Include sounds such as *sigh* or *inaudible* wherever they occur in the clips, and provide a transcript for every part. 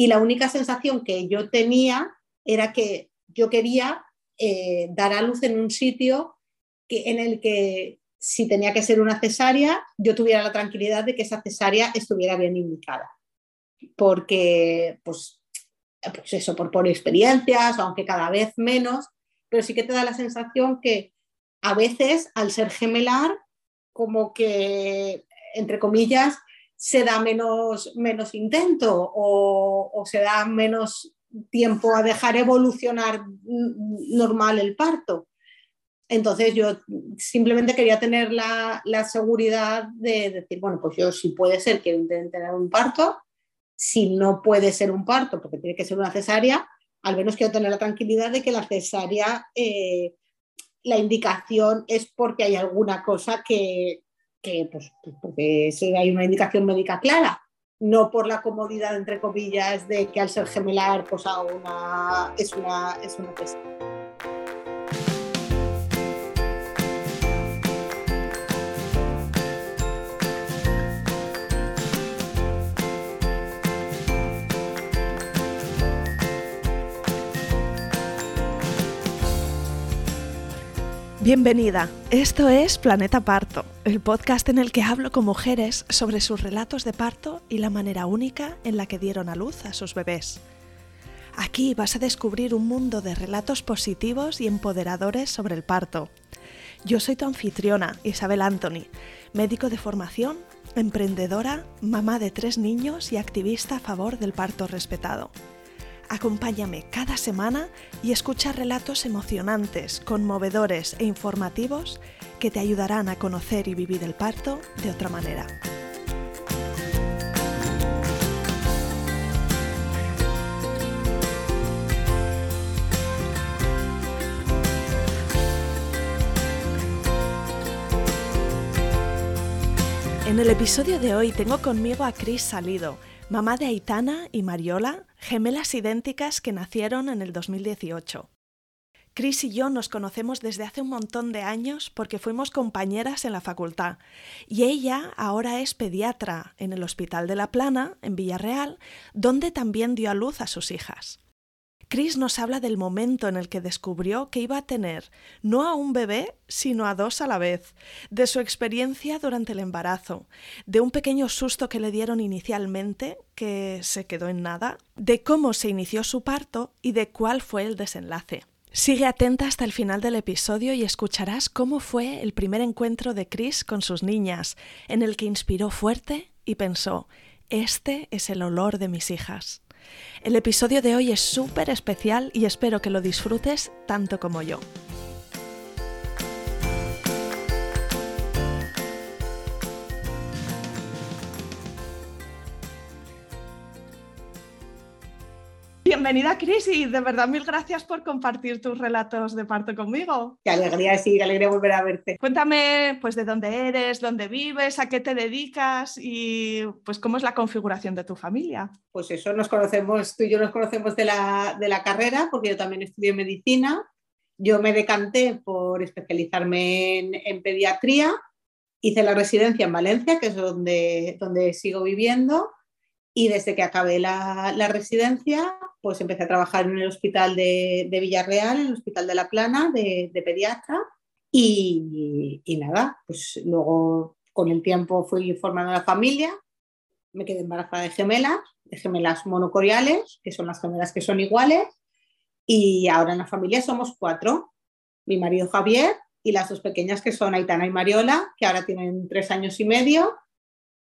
Y la única sensación que yo tenía era que yo quería eh, dar a luz en un sitio que, en el que si tenía que ser una cesárea, yo tuviera la tranquilidad de que esa cesárea estuviera bien indicada. Porque, pues, pues eso, por, por experiencias, aunque cada vez menos, pero sí que te da la sensación que a veces al ser gemelar, como que, entre comillas, se da menos, menos intento o, o se da menos tiempo a dejar evolucionar normal el parto. Entonces yo simplemente quería tener la, seguridad de decir, bueno, pues yo si puede ser intenten tener un parto, si no puede ser un parto porque tiene que ser una cesárea, al menos quiero tener la tranquilidad de que la cesárea, eh, la indicación es porque hay alguna cosa que, pues, pues, porque hay una indicación médica clara, no por la comodidad, entre comillas, de que al ser gemelar, pues una, es una, es una. Bienvenida, esto es Planeta Parto, el podcast en el que hablo con mujeres sobre sus relatos de parto y la manera única en la que dieron a luz a sus bebés. Aquí vas a descubrir un mundo de relatos positivos y empoderadores sobre el parto. Yo soy tu anfitriona, Isabel Anthony, médico de formación, emprendedora, mamá de tres niños y activista a favor del parto respetado. Acompáñame cada semana y escucha relatos emocionantes, conmovedores e informativos que te ayudarán a conocer y vivir el parto de otra manera. En el episodio de hoy tengo conmigo a Cris Salido, mamá de Aitana y Mariola, gemelas idénticas que nacieron en el 2018. Chris y yo nos conocemos desde hace un montón de años porque fuimos compañeras en la facultad y ella ahora es pediatra en el Hospital de la Plana, en Villarreal, donde también dio a luz a sus hijas. Chris nos habla del momento en el que descubrió que iba a tener no a un bebé, sino a dos a la vez, de su experiencia durante el embarazo, de un pequeño susto que le dieron inicialmente, que se quedó en nada, de cómo se inició su parto y de cuál fue el desenlace. Sigue atenta hasta el final del episodio y escucharás cómo fue el primer encuentro de Chris con sus niñas, en el que inspiró fuerte y pensó, este es el olor de mis hijas. El episodio de hoy es súper especial y espero que lo disfrutes tanto como yo. Bienvenida, Cris, y de verdad mil gracias por compartir tus relatos de parto conmigo. Qué alegría, sí, qué alegría volver a verte. Cuéntame, pues, de dónde eres, dónde vives, a qué te dedicas y, pues, cómo es la configuración de tu familia. Pues eso, nos conocemos, tú y yo nos conocemos de la, de la carrera, porque yo también estudié medicina. Yo me decanté por especializarme en, en pediatría. Hice la residencia en Valencia, que es donde, donde sigo viviendo y desde que acabé la, residencia, pues empecé a trabajar en el hospital de, Villarreal, en el hospital de La Plana, de, pediatra. Y, nada, pues luego con el tiempo fui formando la familia, me quedé embarazada de gemelas, de gemelas monocoriales, que son las gemelas que son iguales. Y ahora en la familia somos cuatro, mi marido Javier y las dos pequeñas que son Aitana y Mariola, que ahora tienen tres años y medio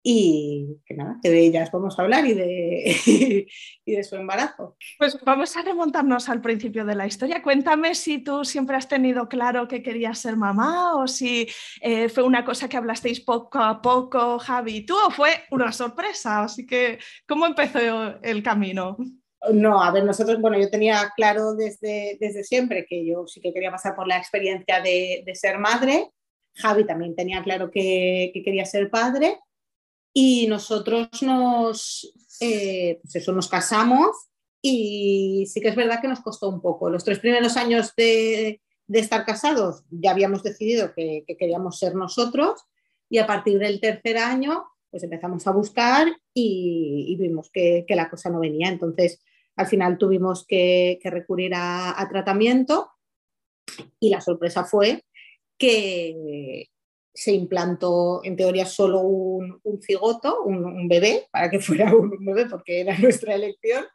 y que nada, que de ellas vamos a hablar y de, *laughs* y de su embarazo. Pues vamos a remontarnos al principio de la historia. Cuéntame si tú siempre has tenido claro que querías ser mamá o si eh, fue una cosa que hablasteis poco a poco, Javi, y tú, o fue una sorpresa. Así que, ¿cómo empezó el camino? No, a ver, nosotros, bueno, yo tenía claro desde, desde siempre que yo sí que quería pasar por la experiencia de, de ser madre. Javi también tenía claro que, que quería ser padre y nosotros nos, eh, pues eso, nos casamos y sí que es verdad que nos costó un poco. Los tres primeros años de, de estar casados ya habíamos decidido que, que, queríamos ser nosotros y a partir del tercer año pues empezamos a buscar y, vimos que, la cosa no venía. Entonces, al final tuvimos que, recurrir a, tratamiento y la sorpresa fue que se implantó en teoría solo un, cigoto, un, bebé, para que *laughs* fuera un bebé porque era *laughs* nuestra elección.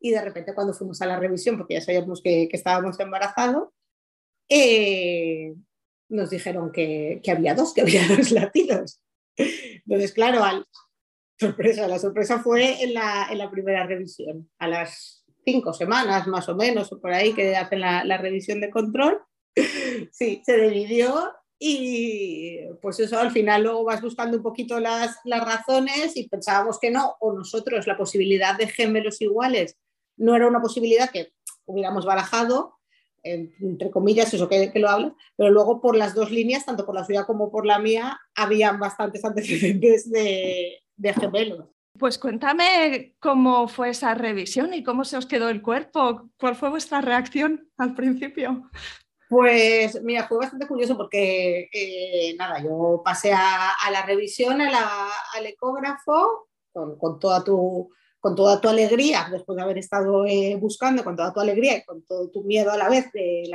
Y de repente cuando fuimos a la revisión, porque ya sabíamos que, estábamos embarazados, eh, nos dijeron que, había dos, que había *laughs* dos latidos. Entonces, claro, sorpresa, la sorpresa fue en la, primera revisión, a las cinco semanas más o menos, o por ahí que hacen la, revisión de control. Sí, se dividió y pues eso al final luego vas buscando un poquito las, las razones y pensábamos que no, o nosotros la posibilidad de gemelos iguales no era una posibilidad que hubiéramos barajado, entre comillas, eso que, lo hablo, pero luego por las dos líneas, tanto por la suya como por la mía, habían bastantes *laughs* antecedentes de, de gemelos. Pues cuéntame cómo fue esa revisión y cómo se os quedó el cuerpo. ¿Cuál fue vuestra reacción al principio? Pues mira, fue bastante curioso porque eh, nada, yo pasé a, la revisión, al ecógrafo, con, toda tu con toda tu alegría, después de haber estado eh, buscando, con toda tu alegría y con todo tu miedo a la vez de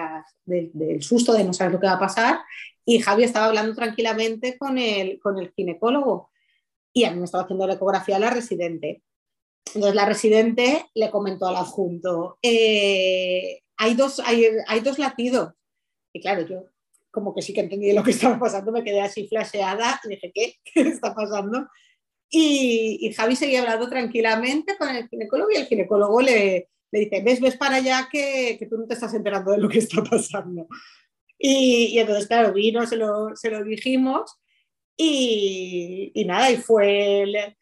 del susto de no saber lo que va a pasar. Y Javi estaba hablando tranquilamente con el, con el ginecólogo y a mí me estaba haciendo la ecografía la residente. Entonces la residente le comentó al adjunto, eh, hay, dos, hay, hay dos latidos. Y claro, yo como que sí que entendí lo que *laughs* estaba pasando, me quedé así flasheada y dije, ¿qué? *laughs* ¿Qué está pasando? Y, Javi seguía hablando tranquilamente con el ginecólogo y el ginecólogo le, le dice, ves, ves para allá que, que, tú no te estás enterando de lo que está pasando. Y, y entonces, claro, vino, se lo, se lo dijimos y, y, nada, y fue,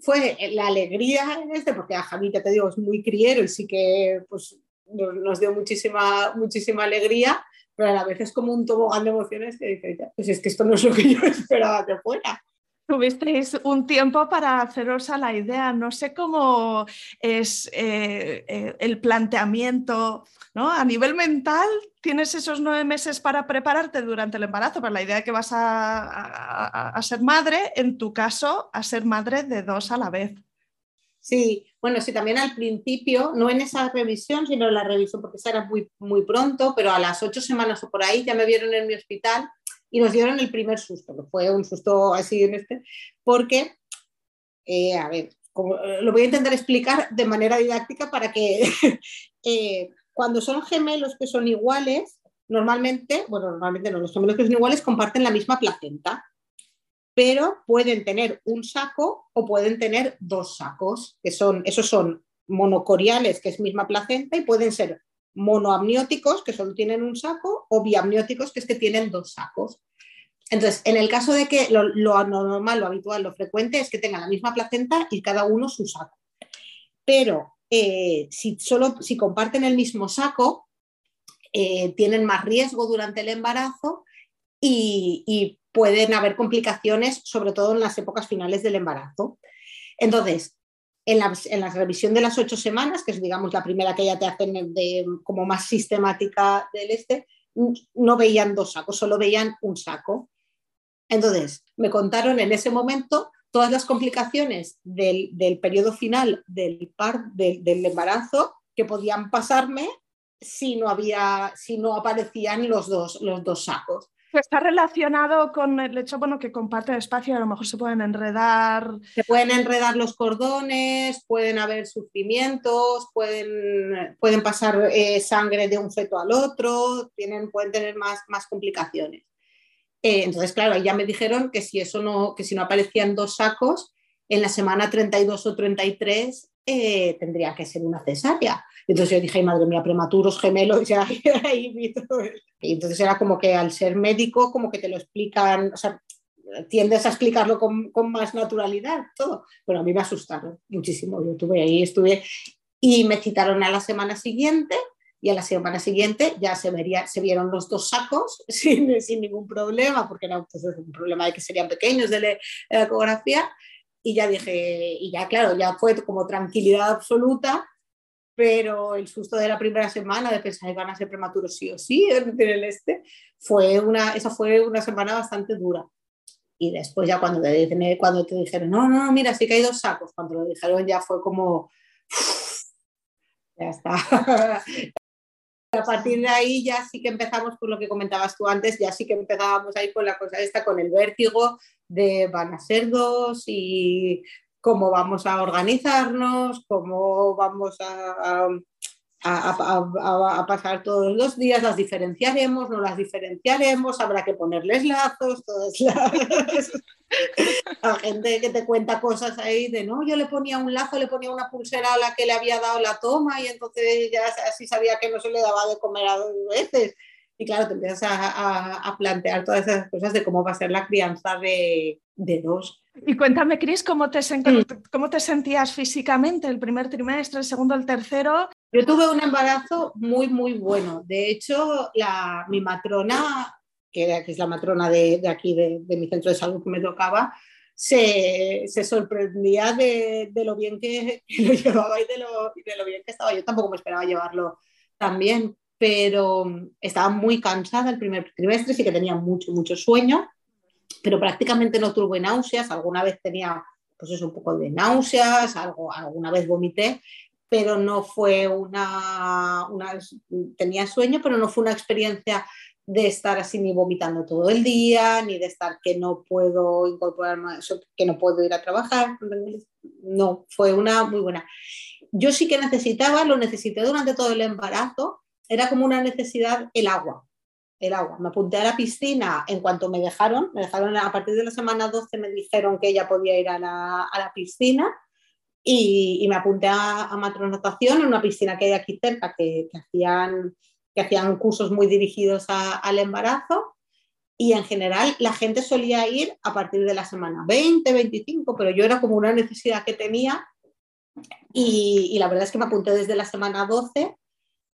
fue la alegría en este, porque a Javi, ya te digo, es muy criero y sí que pues, nos, nos dio muchísima, muchísima alegría, pero a la vez es como un tobogán de emociones que dice, pues es que esto no es lo que yo *laughs* esperaba que fuera. Tuvisteis un tiempo para haceros a la idea. No sé cómo es eh, eh, el planteamiento, ¿no? A nivel mental, tienes esos nueve meses para prepararte durante el embarazo, para la idea de que vas a, ser madre, en tu caso, a ser madre de dos a la vez. Sí, bueno, sí, también al principio, no en esa revisión, sino en la revisión, porque esa era muy, muy pronto, pero a las ocho semanas o por ahí ya me vieron en mi hospital y nos dieron el primer susto, que fue un susto así en este, porque, eh, a ver, eh, lo voy a intentar explicar de manera didáctica para que *laughs* eh, cuando son gemelos que son iguales, normalmente, bueno, normalmente no, los gemelos que son iguales comparten la misma placenta, pero pueden tener un saco o pueden tener dos sacos, que son, esos son monocoriales, que es misma placenta, y pueden ser monoamnióticos, que solo tienen un saco, o biamnióticos, que es que tienen dos sacos. Entonces, en el caso de que lo, normal, lo habitual, lo frecuente es que tengan la misma placenta y cada uno su saco. Pero eh, si, solo, si comparten el mismo saco, eh, tienen más riesgo durante el embarazo y, pueden haber complicaciones, sobre todo en las épocas finales del embarazo. Entonces, en la, revisión de las ocho semanas, que es digamos la primera que ya te hacen como más sistemática del este, no veían dos sacos, solo veían un saco. Entonces, me contaron en ese momento todas las complicaciones del, periodo final del, del, embarazo que podían pasarme si no, había, si no aparecían los dos, los dos sacos. Está relacionado con el hecho bueno, que comparte el espacio, a lo mejor se pueden enredar. Se pueden enredar los cordones, pueden haber sufrimientos, pueden, pueden pasar eh, sangre de un feto al otro, tienen, pueden tener más, más complicaciones. Eh, entonces, claro, ya me dijeron que si eso no, que si no aparecían dos sacos, en la semana 32 o 33 eh, tendría que ser una cesárea. Entonces yo dije, madre mía, prematuros, gemelos, ya *laughs* ahí vi todo. Y entonces era como que al ser médico, como que te lo explican, o sea, tiendes a explicarlo con, con más naturalidad, todo. Pero a mí me asustaron muchísimo. Yo estuve ahí, estuve y me citaron a la semana siguiente y a la semana siguiente ya se, vería, se vieron los dos sacos *laughs* sin, sin ningún problema, porque era pues, un problema de que serían pequeños de la ecografía y ya dije, y ya claro, ya fue como tranquilidad absoluta, pero el susto de la primera semana de pensar que van a ser prematuros sí o sí en el este, fue una, esa fue una semana bastante dura. Y después ya cuando te, cuando te dijeron, no, no, mira, sí que hay dos sacos, cuando lo dijeron ya fue como, ya está. *laughs* A partir de ahí ya sí que empezamos con lo que comentabas tú antes, ya sí que empezábamos ahí con la cosa esta, con el vértigo de van a ser dos y cómo vamos a organizarnos, cómo vamos a, pasar todos los días, las diferenciaremos, no las diferenciaremos, habrá que ponerles lazos, todas las... *laughs* la gente que te cuenta cosas ahí de no, yo le ponía un lazo, le ponía una pulsera a la que le había dado la toma y entonces ya así sabía que no se le daba de comer a dos veces. Y claro, te empiezas a, plantear todas esas cosas de cómo va a ser la crianza de, de dos. Y cuéntame, Cris, ¿cómo te, mm. ¿cómo te sentías físicamente el primer trimestre, el segundo, el tercero? Yo tuve un embarazo muy, muy bueno. De hecho, la, mi matrona, que, es la matrona de, de aquí, de, de, mi centro de salud que me tocaba, se, se sorprendía de, de, lo bien que, *laughs* lo llevaba y de lo, de lo bien que estaba. Yo tampoco me esperaba llevarlo tan bien, pero estaba muy cansada el primer trimestre, sí que tenía mucho, mucho sueño pero prácticamente no tuve náuseas, alguna vez tenía pues eso, un poco de náuseas, algo, alguna vez vomité, pero no fue una, una, tenía sueño, pero no fue una experiencia de estar así ni vomitando todo el día, ni de estar que no puedo incorporar más, que no puedo ir a trabajar. No, fue una muy buena. Yo sí que necesitaba, lo necesité durante todo el embarazo, era como una necesidad el agua el agua. Me apunté a la piscina en cuanto me dejaron, me dejaron a partir de la semana 12 me dijeron que ella podía ir a la, piscina y, me apunté a, a matronotación en una piscina que hay aquí cerca que, hacían, que hacían cursos muy dirigidos al embarazo y en general la gente solía ir a partir de la semana 20, 25, pero yo era como una necesidad que tenía y, y la verdad es que me apunté desde la semana 12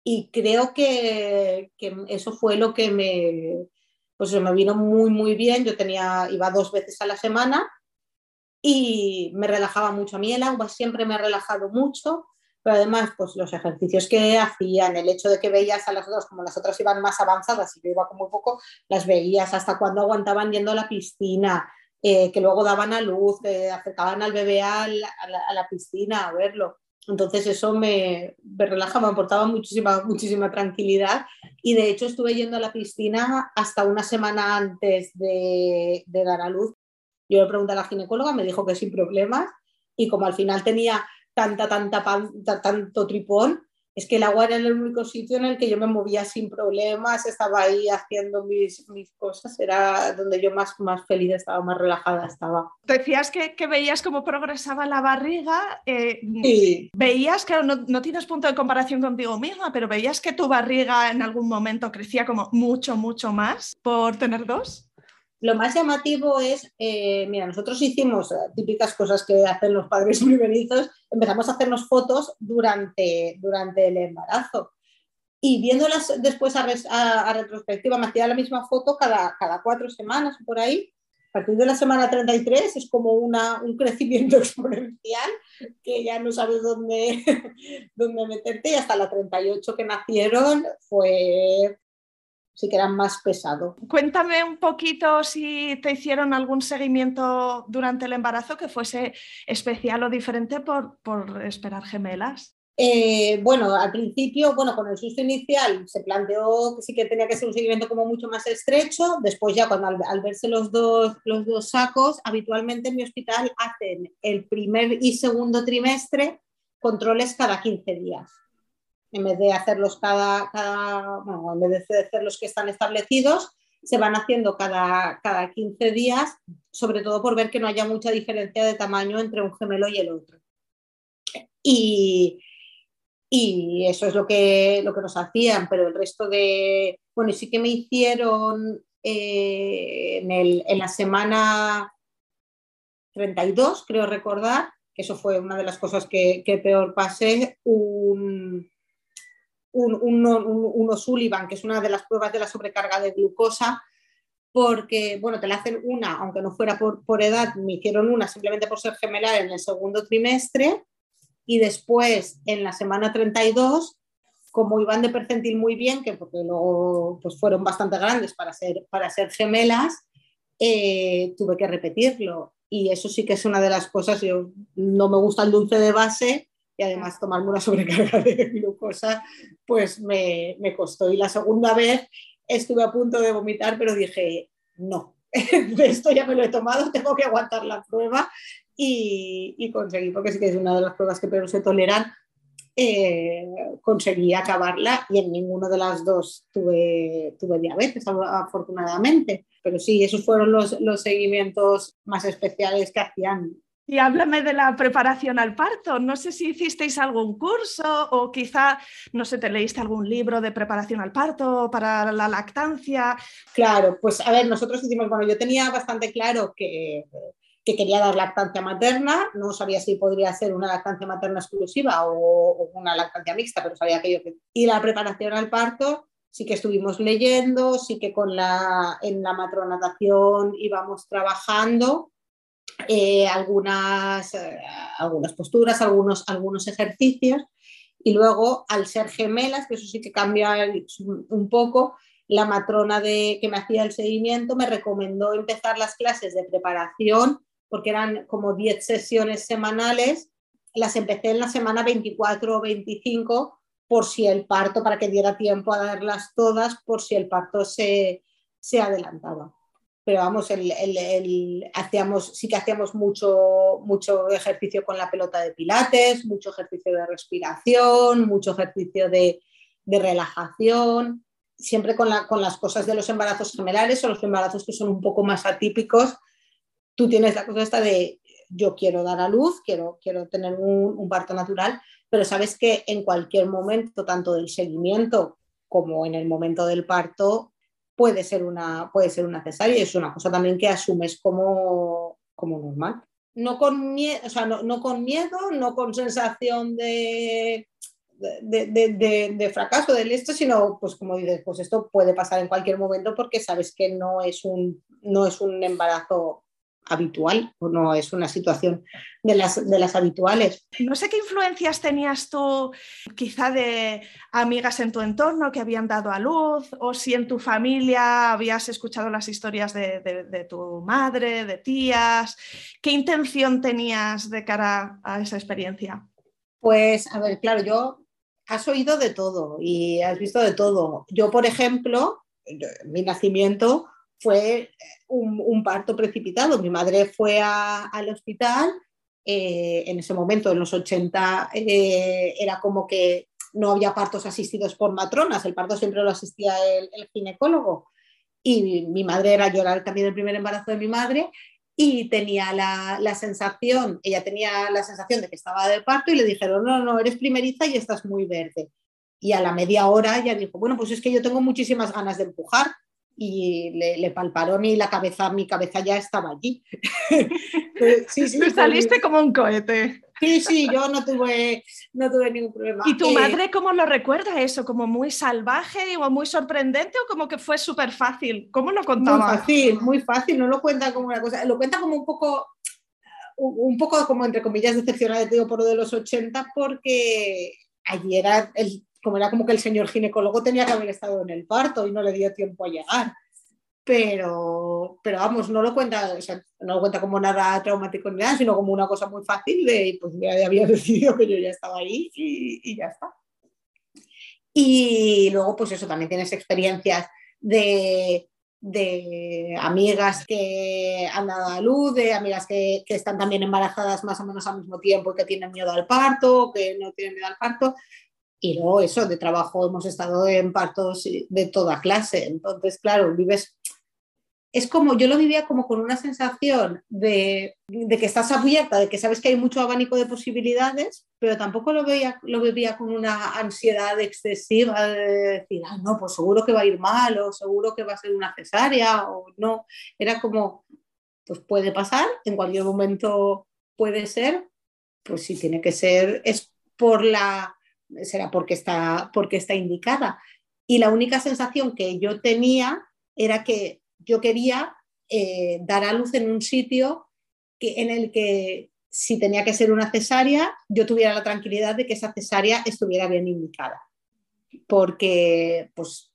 y creo que, eso fue lo que me, pues me vino muy, muy bien. Yo tenía, iba dos veces a la semana y me relajaba mucho. A agua siempre me ha relajado mucho, pero además, pues los ejercicios que hacían, el hecho de que veías a las otras, como las otras iban más avanzadas y yo iba como poco, las veías hasta cuando aguantaban yendo a la piscina, eh, que luego daban a luz, que acercaban al bebé a la piscina a verlo. Entonces eso me, me relajaba, me aportaba muchísima, muchísima tranquilidad y de hecho estuve yendo a la piscina hasta una semana antes de, de dar a luz. Yo le pregunté a la ginecóloga, me dijo que sin problemas y como al final tenía tanta, tanta, tanto tripón, es que el agua era el único sitio en el que yo me movía sin problemas, estaba ahí haciendo mis, mis cosas, era donde yo más, más feliz estaba, más relajada estaba. Decías que, que veías cómo progresaba la barriga, eh, sí. veías que no, no, tienes punto de comparación contigo misma, pero veías que tu barriga en algún momento crecía como mucho, mucho más por tener dos. Lo más llamativo es, eh, mira, nosotros hicimos eh, típicas cosas que hacen los padres *laughs* primerizos, empezamos a hacernos fotos durante, durante el embarazo. Y viéndolas después a, retrospectiva, me hacía la misma foto cada, cada cuatro semanas por ahí. A partir de la semana 33 es como una, un crecimiento *laughs* exponencial que ya no sabes dónde, *laughs* dónde meterte y hasta la 38 que nacieron fue, sí que eran más pesados. Cuéntame un poquito si te hicieron algún seguimiento durante el embarazo que fuese especial o diferente por, por esperar gemelas. Eh, bueno, al principio, bueno, con el susto inicial se planteó que sí que tenía que ser un seguimiento como mucho más estrecho. Después ya cuando al, verse los dos, los dos sacos, habitualmente en mi hospital hacen el primer y segundo trimestre controles cada 15 días en vez de hacerlos cada, cada bueno, en vez de hacer los que están establecidos, se van haciendo cada, cada 15 días, sobre todo por ver que no haya mucha diferencia de tamaño entre un gemelo y el otro. Y, y eso es lo que, lo que nos hacían, pero el resto de, bueno, sí que me hicieron eh, en, el, en la semana 32, creo recordar, que eso fue una de las cosas que, que peor pasé, un, un, uno Sullivan, que es una de las pruebas de la sobrecarga de glucosa, porque, bueno, te la hacen una, aunque no fuera por, por edad, me hicieron una simplemente por ser gemelar en el segundo trimestre, y después, en la semana 32, como iban de percentil muy bien, que porque luego pues fueron bastante grandes para ser, para ser gemelas, eh, tuve que repetirlo. Y eso sí que es una de las cosas, yo no me gusta el dulce de base y además tomarme una *laughs* sobrecarga de glucosa, pues me, me costó. Y la segunda vez estuve a punto de vomitar, pero dije, no, *laughs* esto ya me lo he tomado, tengo que aguantar la prueba y, y conseguí, porque sí que es una de las pruebas que peor se toleran, eh, conseguí acabarla y en ninguna de las dos tuve, tuve diabetes, afortunadamente. Pero sí, esos fueron los, los seguimientos más especiales que hacían y háblame de la preparación al parto. No sé si hicisteis algún curso o quizá, no sé, te leíste algún libro de preparación al parto para la lactancia. Claro, pues a ver, nosotros hicimos, bueno, yo tenía bastante claro que, que quería dar lactancia materna, no sabía si podría ser una lactancia materna exclusiva o, una lactancia mixta, pero sabía que yo... Y la preparación al parto, sí que estuvimos leyendo, sí que con la, en la matronatación íbamos trabajando eh, algunas, eh, algunas posturas, algunos, algunos ejercicios. Y luego al ser gemelas, que eso sí que cambia un poco, la matrona de, que me hacía el seguimiento me recomendó empezar las clases de preparación porque eran como 10 sesiones semanales, las empecé en la semana 24 o 25 por si el parto, para que diera tiempo a darlas todas, por si el parto se, se adelantaba pero vamos, el, hacíamos, sí que hacíamos mucho, mucho ejercicio con la pelota de pilates, mucho ejercicio de respiración, mucho ejercicio de, relajación, siempre con, la, con, las cosas de los embarazos gemelares o los embarazos que son un poco más atípicos. Tú tienes la cosa esta de yo quiero dar a luz, quiero, quiero tener un, un parto natural, pero sabes que en cualquier momento, tanto del seguimiento como en el momento del parto, puede ser una, puede ser una cesárea y es una cosa también que asumes como, como normal. No con, miedo, o sea, no, con miedo, no con sensación de, de, de, fracaso del esto, sino pues como dices, pues esto puede pasar en cualquier momento porque sabes que no es un, no es un embarazo habitual o no es una situación de las, de las habituales. No sé qué influencias tenías tú quizá de amigas en tu entorno que habían dado a luz o si en tu familia habías escuchado las historias de, de tu madre, de tías. ¿Qué intención tenías de cara a esa experiencia? Pues a ver, claro, yo has oído de todo y has visto de todo. Yo, por ejemplo, mi nacimiento fue un, parto precipitado. Mi madre fue al hospital, eh, en ese momento, en los 80, eh, era como que no había partos asistidos por matronas, el parto siempre lo asistía el, ginecólogo. Y mi madre era, era también el primer embarazo de mi madre y tenía la, la, sensación, ella tenía la sensación de que estaba de parto y le dijeron, no, no, eres primeriza y estás muy verde. Y a la media hora ella dijo, bueno, pues es que yo tengo muchísimas ganas de empujar y le, palparon y la cabeza, mi cabeza ya estaba allí. *laughs* sí, sí, saliste como un cohete. Sí, sí, yo no tuve, no tuve ningún problema. ¿Y tu eh, madre cómo lo recuerda eso? ¿Como muy salvaje o muy sorprendente o como que fue súper fácil? ¿Cómo lo contaba? Muy fácil, muy fácil, no lo cuenta como una cosa, lo cuenta como un poco, un poco como entre comillas decepcionada, digo, por lo de los 80, porque allí era el como era como que el señor ginecólogo tenía que haber estado en el parto y no le dio tiempo a llegar. Pero, pero vamos, no lo cuenta, no lo cuenta como nada traumático ni nada, sino como una cosa muy fácil de, pues ya había *laughs* decidido que yo ya estaba ahí y, ya está. Y luego, pues eso, también tienes experiencias de, de amigas que han dado a luz, de amigas que, que, están también embarazadas más o menos al mismo tiempo y que tienen miedo al parto, que no tienen miedo al parto. Y luego eso, de trabajo hemos estado en partos de toda clase. Entonces, claro, vives... Es como, yo lo vivía como con una sensación de, de, que estás abierta, de que sabes que hay mucho abanico de posibilidades, pero tampoco lo, veía, lo vivía con una ansiedad excesiva de decir, ah, no, pues seguro que va a ir mal, o seguro que va a ser una cesárea, o no. Era como, pues puede pasar, en cualquier momento puede ser, pues si tiene que ser, es por la será porque está, porque está indicada. Y la única sensación que yo tenía era que yo quería eh, dar a luz en un sitio que, en el que si tenía que ser una cesárea, yo tuviera la tranquilidad de que esa cesárea estuviera bien indicada. Porque, pues,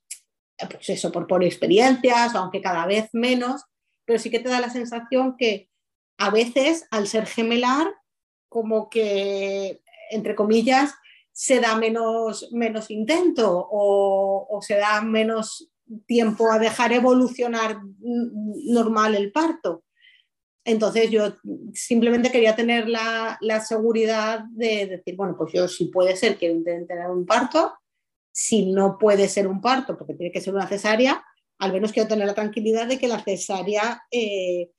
pues eso, por, por experiencias, aunque cada vez menos, pero sí que te da la sensación que a veces al ser gemelar, como que, entre comillas, se da menos, menos intento o, o se da menos tiempo a dejar evolucionar normal el parto. Entonces yo simplemente quería tener la, la, seguridad de decir, bueno, pues yo si puede ser intenten tener un parto, si no puede ser un parto porque tiene que ser una cesárea, al menos quiero tener la tranquilidad de que la cesárea, eh,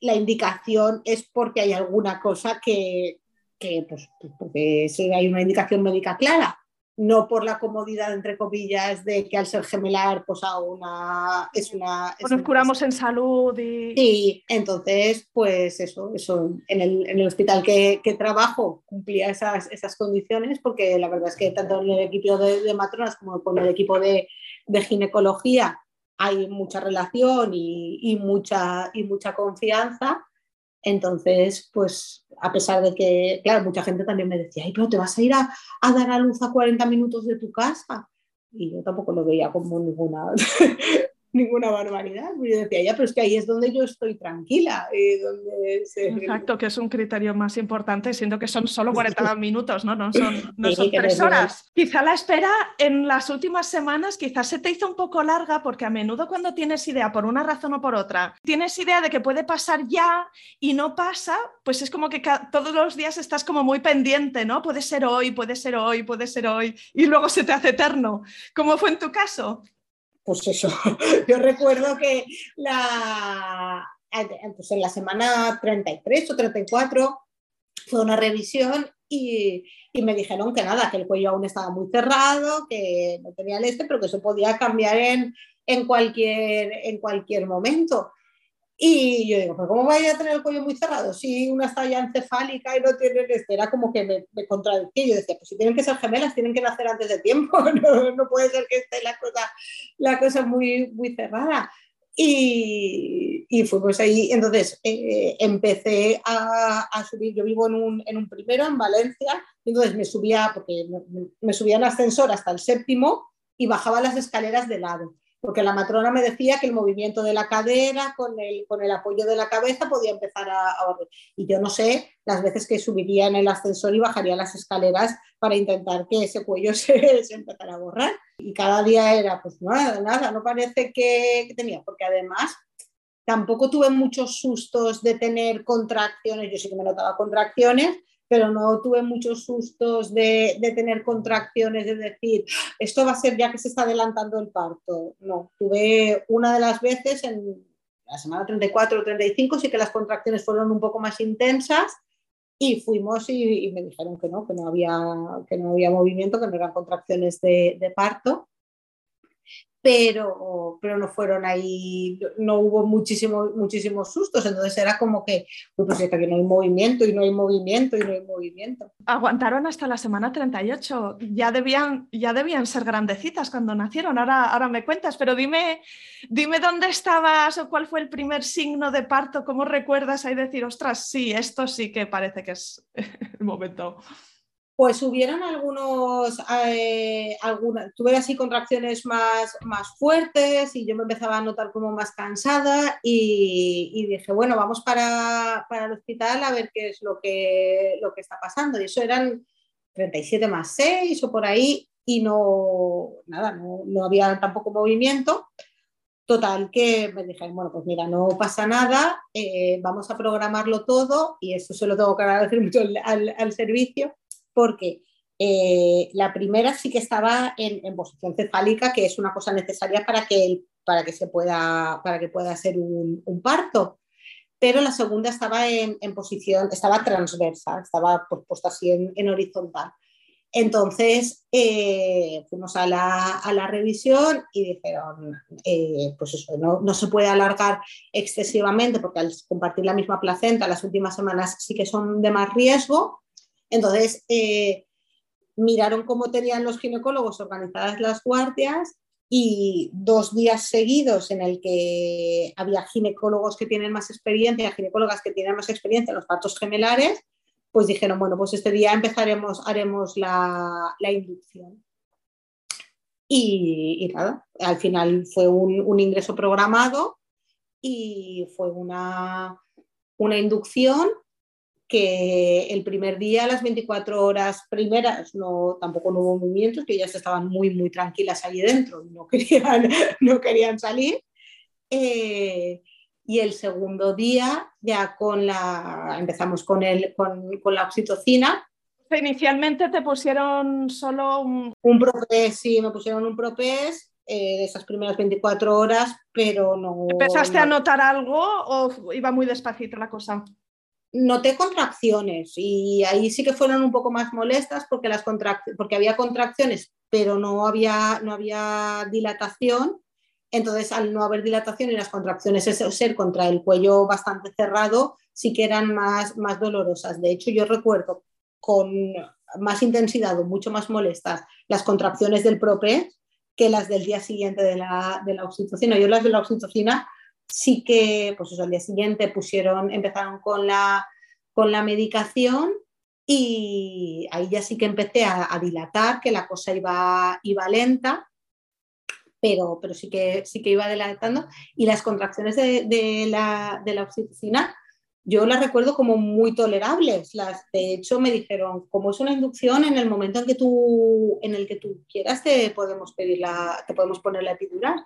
la indicación es porque hay alguna cosa que, que pues, porque hay una indicación médica clara no por la comodidad, entre comillas, de que al ser gemelar, pues a una, es una... nos curamos en salud y... Sí, entonces, pues eso, eso en el, en el hospital que, que, trabajo cumplía esas, esas condiciones, porque la verdad es que tanto en el equipo de, de matronas como con el equipo de, de ginecología hay mucha relación y, y, mucha, y mucha confianza. Entonces, pues a pesar de que, claro, mucha gente también me decía, ay, pero te vas a ir a, a dar a luz a 40 minutos de tu casa. Y yo tampoco lo veía como ninguna, ninguna barbaridad. Yo decía, ya, pero es que ahí es donde yo estoy tranquila. Y donde Exacto, que es un criterio más importante, siendo que son solo 40 minutos, ¿no? No son, no son tres horas. Quizá la espera en las últimas semanas quizás se te hizo un poco larga porque a menudo cuando tienes idea por una razón o por otra, tienes idea de que puede pasar ya y no pasa, pues es como que todos los días estás como muy pendiente, ¿no? Puede ser hoy, puede ser hoy, puede ser hoy, y luego se te hace eterno. ¿Cómo fue en tu caso? Pues eso, *laughs* yo recuerdo que la, pues en la semana 33 o 34 fue una revisión y, y, me dijeron que nada, que el cuello aún estaba muy cerrado, que no tenía el este, pero que eso podía cambiar en, en, cualquier, en cualquier momento. Y yo digo, pero ¿cómo vaya a tener el cuello muy cerrado? Si una está ya encefálica y no tiene este, era como que me, me. Yo decía, pues si tienen que ser gemelas, tienen que nacer antes de tiempo, *laughs* no, puede ser que esté la cosa, muy, cerrada. Y, y fuimos ahí, entonces eh, empecé a, a, subir, yo vivo en un, en un primero, en Valencia, entonces me subía, porque me, me subía en ascensor hasta el séptimo y bajaba las escaleras de lado porque la matrona me decía que el movimiento de la cadera con el, con el apoyo de la cabeza podía empezar a, a Y yo no sé las veces que subiría en el ascensor y bajaría las escaleras para intentar que ese cuello *laughs* se, se empezara a borrar. Y cada día era, pues nada, nada, no parece que, que tenía, porque además tampoco tuve muchos sustos de tener contracciones, yo sí que me notaba contracciones, pero no tuve muchos sustos de, tener contracciones, de decir, esto va a ser ya que se está adelantando el parto. No, tuve una de las veces en la semana 34 o 35, sí que las contracciones fueron un poco más intensas y fuimos y, y me dijeron que no, que no, había, que no había movimiento, que no eran contracciones de, de parto pero, pero no fueron ahí, no hubo muchísimos, muchísimos sustos, entonces era como que, pues es que no hay movimiento y no hay movimiento y no hay movimiento. Aguantaron hasta la semana 38, ya debían, ya debían ser grandecitas cuando nacieron, ahora, ahora me cuentas, pero dime, dime dónde estabas o cuál fue el primer signo de parto, cómo recuerdas ahí decir, ostras, sí, esto sí que parece que es *laughs* el momento. Pues hubieron algunos, eh, tuve así contracciones más, más fuertes y yo me empezaba a notar como más cansada y, dije, bueno, vamos para, para, el hospital a ver qué es lo que, lo que está pasando. Y eso eran 37 más 6 o por ahí y no, nada, no, no había tampoco movimiento. Total, que me dijeron, bueno, pues mira, no pasa nada, eh, vamos a programarlo todo y eso se lo tengo que agradecer *laughs* mucho al, al servicio porque eh, la primera sí que estaba en, posición cefálica, que es una cosa necesaria para que, para que, se pueda, para que pueda ser un, parto. Pero la segunda estaba en, posición, estaba transversa, estaba pues, puesta así en, en, horizontal. Entonces eh, fuimos a la, a la, revisión y dijeron, eh, pues eso, no, no, se puede alargar excesivamente porque al compartir la misma placenta las últimas semanas sí que son de más riesgo entonces, eh, miraron cómo tenían los ginecólogos organizadas las guardias y dos días seguidos en el que había ginecólogos que tienen más experiencia, ginecólogas que tienen más experiencia en los partos gemelares, pues dijeron, bueno, pues este día empezaremos, haremos la, inducción. Y, y, nada, al final fue un, un ingreso programado y fue una, una inducción que el primer día, las 24 horas primeras, no, tampoco no hubo movimientos, que ellas estaban muy, muy tranquilas allí dentro, no *laughs* querían, no querían salir. Eh, y el segundo día ya con la, empezamos con, el, con, con la oxitocina. Inicialmente te pusieron solo un... Un propés, sí, me pusieron un propés eh, esas primeras 24 horas, pero no... ¿Empezaste a notar algo o iba muy despacito la cosa? Noté contracciones y ahí sí que fueron un poco más molestas porque, las porque había contracciones, pero no había, no había dilatación entonces, al no haber dilatación y las contracciones ser contra el cuello bastante cerrado, sí que eran más, más dolorosas. De hecho, yo recuerdo con más intensidad o mucho más molestas las contracciones del propé que las del día siguiente de la, de la oxitocina. Yo las de la oxitocina sí que, pues eso, al día siguiente pusieron, empezaron con la, con la medicación y ahí ya sí que empecé a, dilatar, que la cosa iba, iba lenta pero, pero sí, que, sí que iba adelantando. Y las contracciones de, de, la, de la oxitocina, yo las recuerdo como muy tolerables. Las, de hecho, me dijeron, como es una inducción, en el momento en, que tú, en el que tú quieras, te podemos, pedir la, te podemos poner la epidural.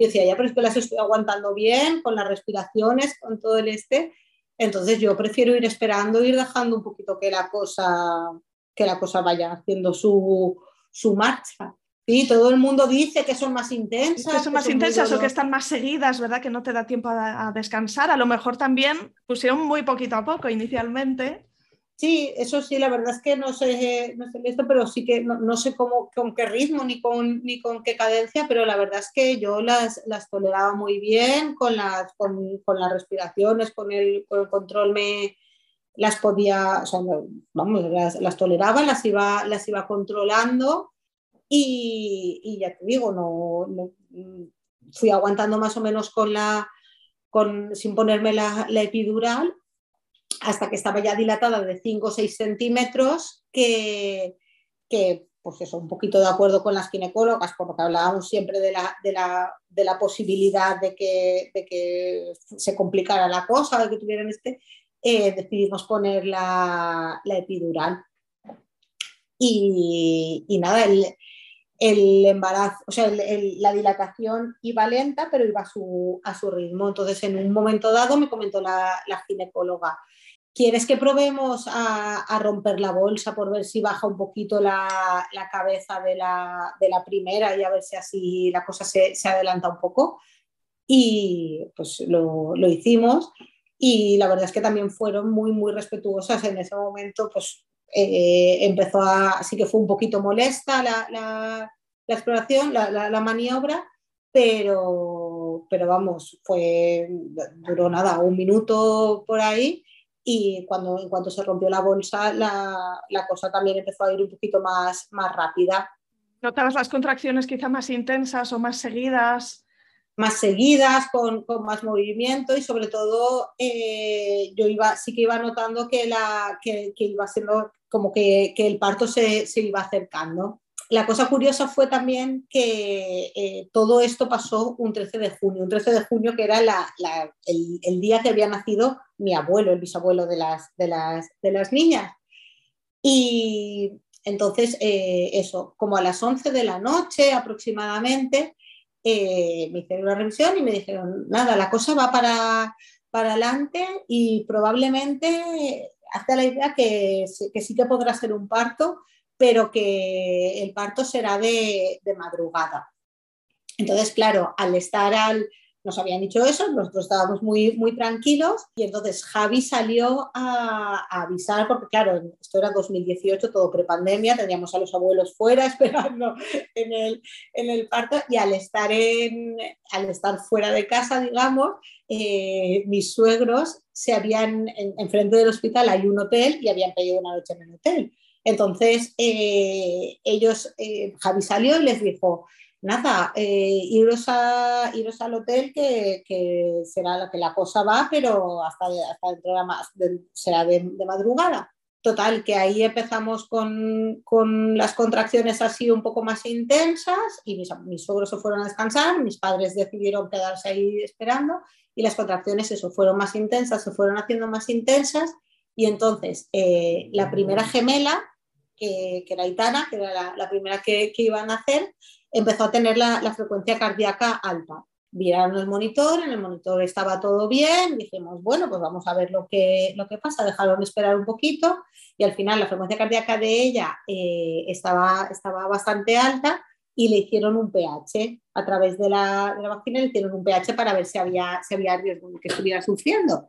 Yo decía, ya, pero es que las estoy aguantando bien, con las respiraciones, con todo el este. Entonces yo prefiero ir esperando, ir dejando un poquito que la cosa, que la cosa vaya haciendo su, su marcha. Sí, todo el mundo dice que son más intensas. Que son más intensas o que están más seguidas, ¿verdad? Que no te da tiempo a, descansar. A lo mejor también pusieron muy poquito a poco inicialmente. Sí, eso sí, la verdad es que no sé, no sé esto, pero sí que no, sé cómo, con qué ritmo ni con, ni con qué cadencia, pero la verdad es que yo las, las toleraba muy bien con las, con, con las respiraciones, con el, con el control me, las podía, vamos, las, las, toleraba, las iba, las iba controlando y, ya te digo, no, fui aguantando más o menos con la, con, sin ponerme la, epidural hasta que estaba ya dilatada de 5 o 6 centímetros, que, que pues eso, un poquito de acuerdo con las ginecólogas, porque hablábamos siempre de la, de la, de la posibilidad de que, de que, se complicara la cosa, de que tuvieran este, eh, decidimos poner la, la epidural. Y, nada, el, el embarazo, o sea, la dilatación iba lenta, pero iba a su, a su, ritmo. Entonces, en un momento dado me comentó la, ginecóloga, ¿quieres que probemos a, romper la bolsa por ver si baja un poquito la, cabeza de la, primera y a ver si así la cosa se, adelanta un poco? Y pues lo, hicimos y la verdad es que también fueron muy, muy respetuosas en ese momento, pues eh, empezó a, así que fue un poquito molesta la, la, exploración, la, maniobra, pero, pero vamos, fue, duró nada, un minuto por ahí y cuando, en cuanto se rompió la bolsa, la, cosa también empezó a ir un poquito más, más rápida. ¿Notabas las contracciones quizá más intensas o más seguidas? más seguidas, con, con, más movimiento y sobre todo eh, yo iba, sí que iba notando que, la, que, que iba siendo como que, que el parto se, se, iba acercando. La cosa curiosa fue también que eh, todo esto pasó un 13 de junio, un 13 de junio que era el, día que había nacido mi abuelo, el bisabuelo de las, niñas. Y entonces, eh, eso, como a las 11 de la noche aproximadamente, eh, me hicieron una revisión y me dijeron, nada, la cosa va para, para adelante y probablemente hasta la idea que, que, sí que podrá ser un parto, pero que el parto será de, madrugada. Entonces, claro, al estar al, nos habían dicho eso, nosotros estábamos muy, muy tranquilos y entonces Javi salió a, avisar, porque claro, esto era 2018, todo prepandemia, teníamos a los abuelos fuera *laughs* esperando en el, en el parto y al estar, en, al estar fuera de casa, digamos, eh, mis suegros se habían, enfrente del hospital hay un hotel y habían pedido una noche en el hotel. Entonces, eh, ellos, eh, Javi salió y les dijo, nada, eh, iros, a, iros al hotel que, que, será la que la cosa va, pero hasta, hasta dentro de la, será de, de, madrugada. Total, que ahí empezamos con, con, las contracciones así un poco más intensas y mis, mis, suegros se fueron a descansar, mis padres decidieron quedarse ahí esperando y las contracciones eso fueron más intensas, se fueron haciendo más intensas y entonces eh, la primera gemela, que, que, era Itana, que era la, primera que, iban a hacer, empezó a tener la, la frecuencia cardíaca alta. Vieron el monitor, en el monitor estaba todo bien, dijimos, bueno, pues vamos a ver lo que, lo que pasa, dejaron esperar un poquito y al final la frecuencia cardíaca de ella eh, estaba, estaba bastante alta y le hicieron un pH a través de la, de la vacuna, le hicieron un pH para ver si había, si había riesgo de que estuviera sufriendo.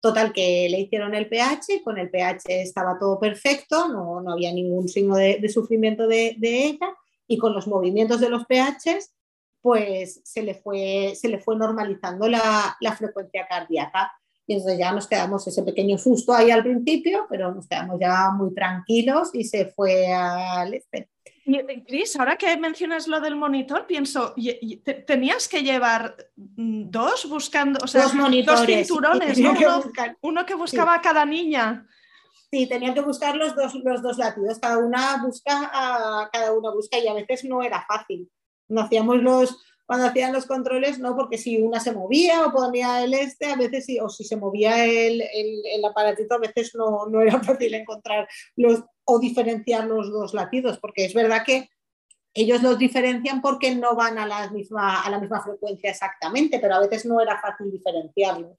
Total, que le hicieron el pH, con el pH estaba todo perfecto, no, no había ningún signo de, de sufrimiento de, de ella y con los movimientos de los pHs pues se le fue, se le fue normalizando la, la, frecuencia cardíaca. Y entonces ya nos quedamos ese pequeño susto ahí al principio, pero nos quedamos ya muy tranquilos y se fue al este. Y, Cris, ahora que mencionas lo del monitor, pienso, tenías que llevar mm, dos buscando, o sea, dos, monitores, dos cinturones, ¿no? que uno, uno, que buscaba sí. a cada niña. Sí, tenían que buscar los dos, los dos latidos, cada una busca, a, cada una busca y a veces no era fácil no hacíamos los, cuando hacían los controles, no, porque si una se movía o ponía el este, a veces sí, o si se movía el, el, aparatito, a veces no, no, era *laughs* fácil encontrar los, o diferenciar los dos latidos, porque es verdad que ellos los diferencian porque no van a la misma, a la misma frecuencia exactamente, pero a veces no era fácil diferenciarlos.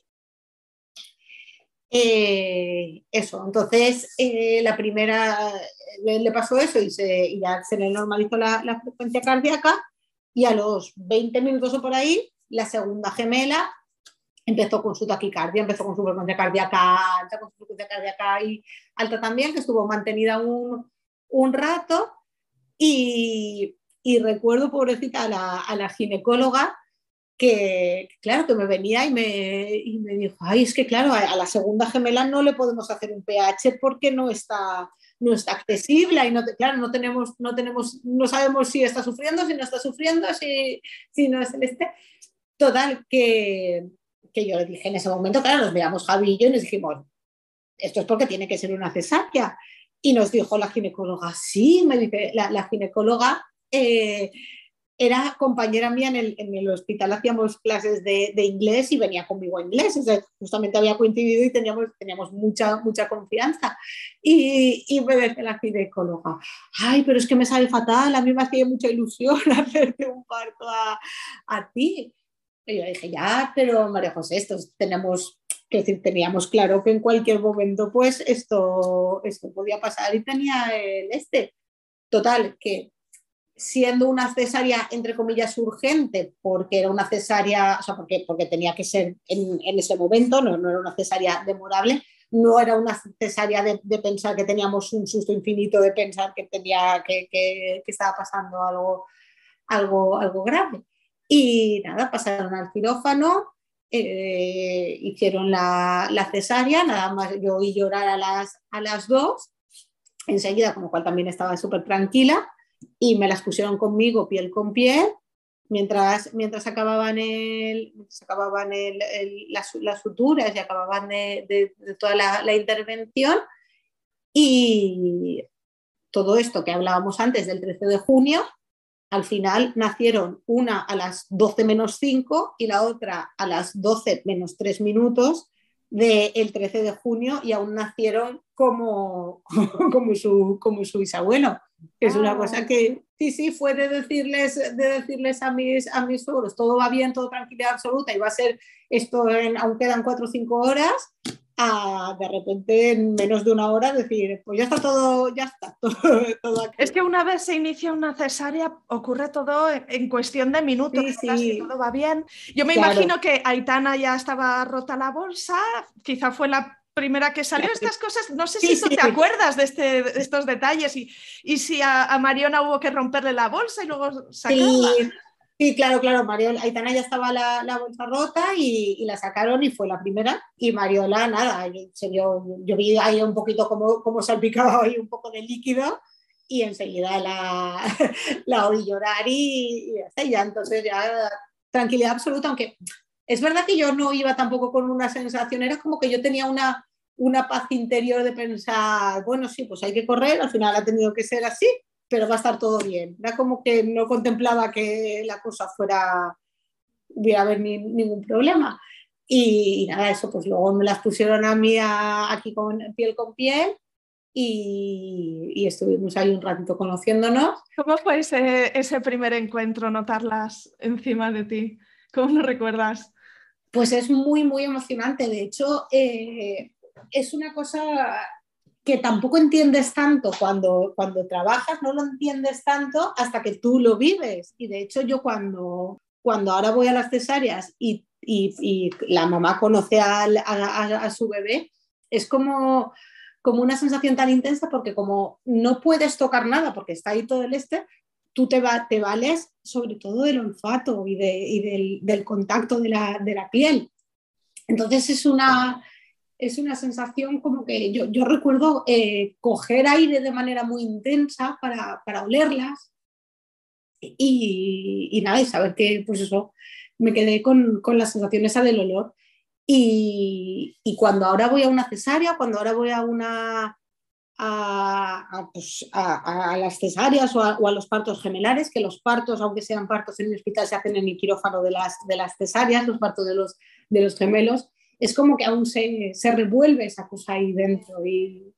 Eh, eso, entonces eh, la primera le, le, pasó eso y, se, y ya se le normalizó la frecuencia cardíaca y a los 20 minutos o por ahí, la segunda gemela empezó con su taquicardia, empezó con su frecuencia cardíaca alta, con su frecuencia cardíaca y alta también, que estuvo mantenida un, un rato. Y, y, recuerdo, pobrecita, a la, a la, ginecóloga que, claro, que me venía y me, y me dijo, ay, es que claro, a, a la segunda gemela no le podemos hacer un pH porque no está, no está accesible y no, claro, no tenemos, no tenemos, no sabemos si está sufriendo, si no está sufriendo, si, si no es el este. Total, que, que yo le dije en ese momento, claro, nos veamos Javi y yo y nos dijimos, esto es porque tiene que ser una cesárea. Y nos dijo la ginecóloga, sí, me dice, la, la ginecóloga eh, era compañera mía en el, en el hospital, hacíamos clases de, de, inglés y venía conmigo a inglés, o sea, justamente había coincidido y teníamos, teníamos mucha, mucha confianza. Y, y me dice la ginecóloga, ay, pero es que me sale fatal, a mí me hacía mucha ilusión *laughs* hacerte un parto a, a ti. Y yo dije, ya, pero María José, esto tenemos que decir, teníamos claro que en cualquier momento pues esto, esto podía pasar y tenía el este. Total, que siendo una cesárea, entre comillas, urgente, porque era una cesárea, o sea, porque, porque tenía que ser en, en ese momento, no, no, era una cesárea demorable, no era una cesárea de, de, pensar que teníamos un susto infinito de pensar que, tenía, que, que, estaba pasando algo, algo, algo grave. Y nada, pasaron al quirófano, eh, hicieron la, la, cesárea, nada más yo oí llorar a las, a las dos, enseguida, con lo cual también estaba súper tranquila y me las pusieron conmigo piel con piel mientras, mientras acababan, el, acababan el, el, las, las, suturas y acababan de, de, de toda la, la, intervención. Y todo esto que hablábamos antes del 13 de junio, al final nacieron una a las 12 menos 5 y la otra a las 12 menos 3 minutos del de 13 de junio y aún nacieron como, *laughs* como, su, como su bisabuelo. Es una cosa que sí, sí, fue de decirles, de decirles a mis, a mis suegros, todo va bien, todo tranquilidad absoluta y va a ser esto, en, aún quedan cuatro o cinco horas, a de repente en menos de una hora decir, pues ya está todo, ya está *laughs* todo, todo aquí. Es que una vez se inicia una cesárea ocurre todo en cuestión de minutos, sí, sí. todo va bien. Yo me claro. imagino que Aitana ya estaba rota la bolsa, quizá fue la primera que salió estas cosas, no sé si tú te acuerdas de, este, de, estos detalles y, y si a, a, Mariona hubo que romperle la bolsa y luego sacarla. Sí, sí claro, claro, Mariola, Aitana ya estaba la, la bolsa rota y, y, la sacaron y fue la primera. Y Mariola nada, yo, yo vi ahí un poquito como, como salpicaba ahí un poco de líquido y enseguida la, *laughs* la oí llorar y, y ya, entonces ya tranquilidad absoluta, aunque es verdad que yo no iba tampoco con una sensación, era como que yo tenía una, una paz interior de pensar, bueno, sí, pues hay que correr, al final ha tenido que ser así, pero va a estar todo bien. Era como que no contemplaba que la cosa fuera, hubiera haber ningún problema. Y, nada, eso, pues luego me las pusieron a mí aquí con piel con piel y, estuvimos ahí un ratito conociéndonos. ¿Cómo fue ese, ese primer encuentro, notarlas encima de ti? ¿Cómo lo recuerdas? Pues es muy, muy emocionante. De hecho, eh, es una cosa que tampoco entiendes tanto cuando, cuando trabajas, no lo entiendes tanto hasta que tú lo vives. Y de hecho yo cuando, cuando ahora voy a las cesáreas y, la mamá conoce a, su bebé, es como, como una sensación tan intensa porque como no puedes tocar nada porque está ahí todo el este, tú te, te vales sobre todo del olfato y, de, del, contacto de la, de la piel. Entonces es una, es una sensación como que yo, yo recuerdo eh, coger aire de manera muy intensa para, para olerlas y, y, nada, y saber que pues eso, me quedé con, con la sensación esa del olor. Y, y, cuando ahora voy a una cesárea, cuando ahora voy a una a, pues, a, a las cesáreas o, o a, los partos gemelares, que los partos, aunque sean partos en el hospital, se hacen en el quirófano de las, de las cesáreas, los partos de los, de los gemelos, es como que aún se, se revuelve esa cosa ahí dentro y